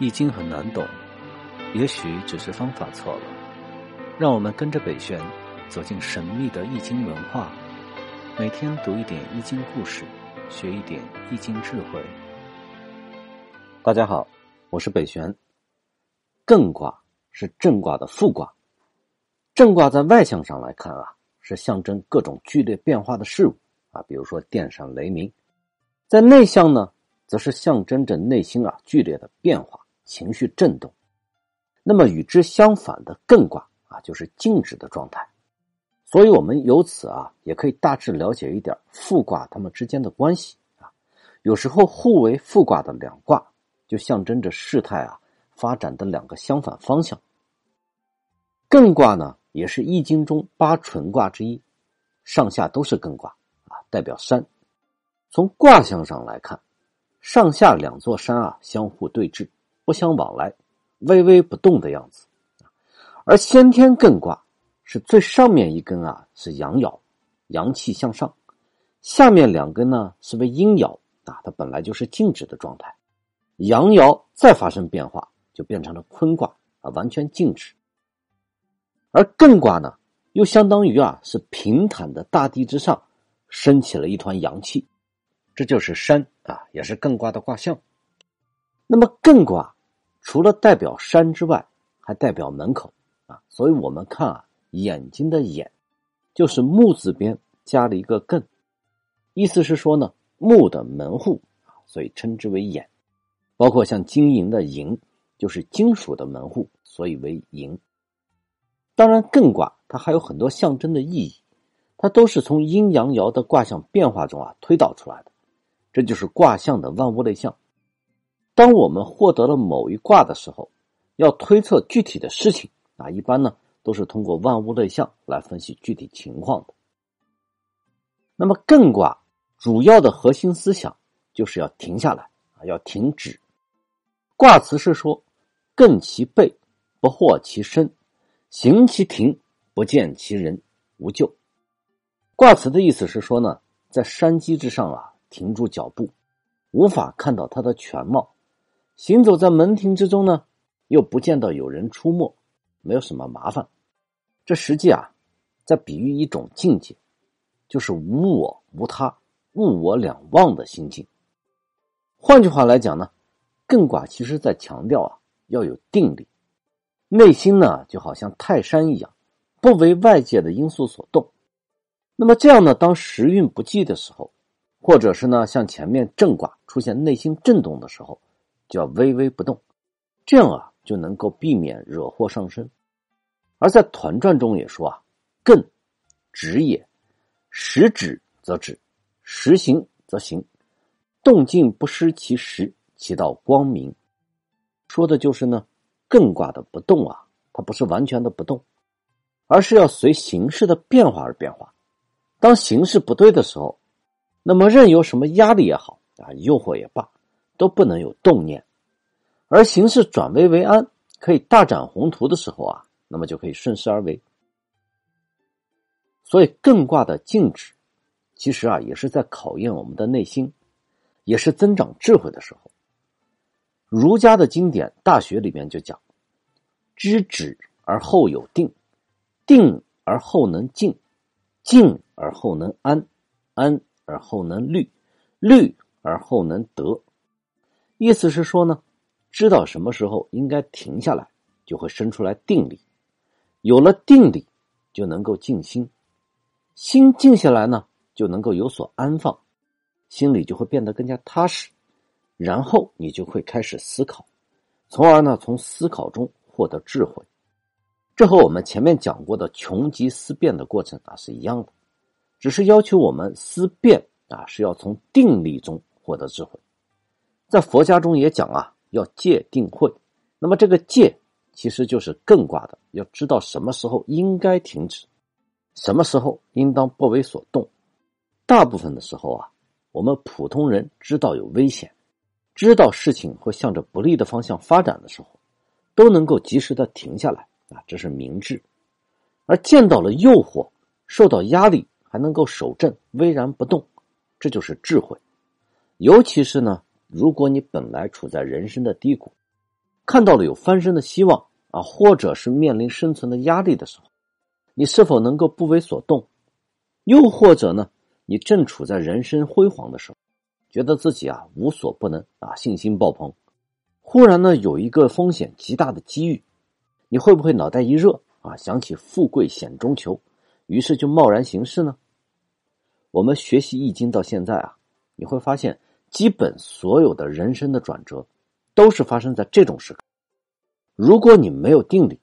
易经很难懂，也许只是方法错了。让我们跟着北玄走进神秘的易经文化，每天读一点易经故事，学一点易经智慧。大家好，我是北玄。艮卦是震卦的复卦，震卦在外向上来看啊，是象征各种剧烈变化的事物啊，比如说电闪雷鸣；在内向呢，则是象征着内心啊剧烈的变化。情绪震动，那么与之相反的艮卦啊，就是静止的状态。所以，我们由此啊，也可以大致了解一点复卦它们之间的关系啊。有时候互为复卦的两卦，就象征着事态啊发展的两个相反方向。艮卦呢，也是易经中八纯卦之一，上下都是艮卦啊，代表山。从卦象上来看，上下两座山啊，相互对峙。不相往来，微微不动的样子，而先天艮卦是最上面一根啊是阳爻，阳气向上；下面两根呢是为阴爻啊，它本来就是静止的状态。阳爻再发生变化，就变成了坤卦啊，完全静止。而艮卦呢，又相当于啊是平坦的大地之上升起了一团阳气，这就是山啊，也是艮卦的卦象。那么艮卦。除了代表山之外，还代表门口啊，所以我们看啊，眼睛的眼，就是木字边加了一个艮，意思是说呢，木的门户啊，所以称之为眼。包括像金银的银，就是金属的门户，所以为银。当然，艮卦它还有很多象征的意义，它都是从阴阳爻的卦象变化中啊推导出来的，这就是卦象的万物类象。当我们获得了某一卦的时候，要推测具体的事情啊，一般呢都是通过万物类象来分析具体情况的。那么艮卦主要的核心思想就是要停下来啊，要停止。卦辞是说：“艮其背，不惑其身；行其庭，不见其人，无咎。”卦辞的意思是说呢，在山脊之上啊，停住脚步，无法看到它的全貌。行走在门庭之中呢，又不见到有人出没，没有什么麻烦。这实际啊，在比喻一种境界，就是无我无他、物我两忘的心境。换句话来讲呢，艮卦其实在强调啊，要有定力，内心呢就好像泰山一样，不为外界的因素所动。那么这样呢，当时运不济的时候，或者是呢像前面正卦出现内心震动的时候。就要微微不动，这样啊就能够避免惹祸上身。而在团传中也说啊，艮止也，时止则止，时行则行，动静不失其时，其道光明。说的就是呢，艮卦的不动啊，它不是完全的不动，而是要随形势的变化而变化。当形势不对的时候，那么任由什么压力也好啊，诱惑也罢。都不能有动念，而形势转危为安，可以大展宏图的时候啊，那么就可以顺势而为。所以艮卦的静止，其实啊也是在考验我们的内心，也是增长智慧的时候。儒家的经典《大学》里面就讲：知止而后有定，定而后能静，静而后能安，安而后能虑，虑而后能得。意思是说呢，知道什么时候应该停下来，就会生出来定力。有了定力，就能够静心。心静下来呢，就能够有所安放，心里就会变得更加踏实。然后你就会开始思考，从而呢，从思考中获得智慧。这和我们前面讲过的穷极思变的过程啊是一样的，只是要求我们思变啊是要从定力中获得智慧。在佛家中也讲啊，要戒定慧。那么这个戒其实就是艮卦的，要知道什么时候应该停止，什么时候应当不为所动。大部分的时候啊，我们普通人知道有危险，知道事情会向着不利的方向发展的时候，都能够及时的停下来啊，这是明智。而见到了诱惑，受到压力还能够守正，巍然不动，这就是智慧。尤其是呢。如果你本来处在人生的低谷，看到了有翻身的希望啊，或者是面临生存的压力的时候，你是否能够不为所动？又或者呢，你正处在人生辉煌的时候，觉得自己啊无所不能啊，信心爆棚。忽然呢，有一个风险极大的机遇，你会不会脑袋一热啊，想起富贵险中求，于是就贸然行事呢？我们学习易经到现在啊，你会发现，基本所有的人生的转折，都是发生在这种时刻。如果你没有定力，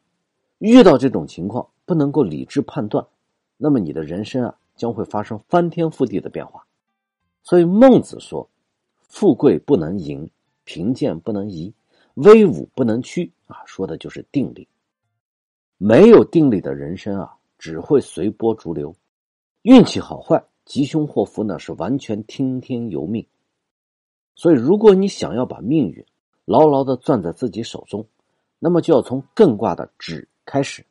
遇到这种情况不能够理智判断，那么你的人生啊。将会发生翻天覆地的变化，所以孟子说：“富贵不能淫，贫贱不能移，威武不能屈。”啊，说的就是定力。没有定力的人生啊，只会随波逐流，运气好坏、吉凶祸福呢，是完全听天由命。所以，如果你想要把命运牢牢的攥在自己手中，那么就要从艮卦的止开始。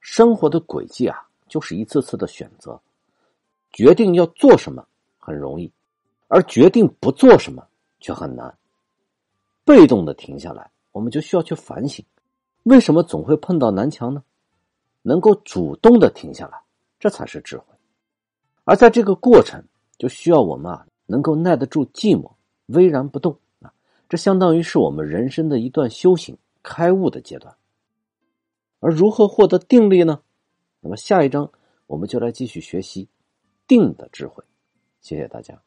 生活的轨迹啊。就是一次次的选择，决定要做什么很容易，而决定不做什么却很难。被动的停下来，我们就需要去反省，为什么总会碰到南墙呢？能够主动的停下来，这才是智慧。而在这个过程，就需要我们啊，能够耐得住寂寞，巍然不动啊。这相当于是我们人生的一段修行、开悟的阶段。而如何获得定力呢？那么下一章，我们就来继续学习定的智慧。谢谢大家。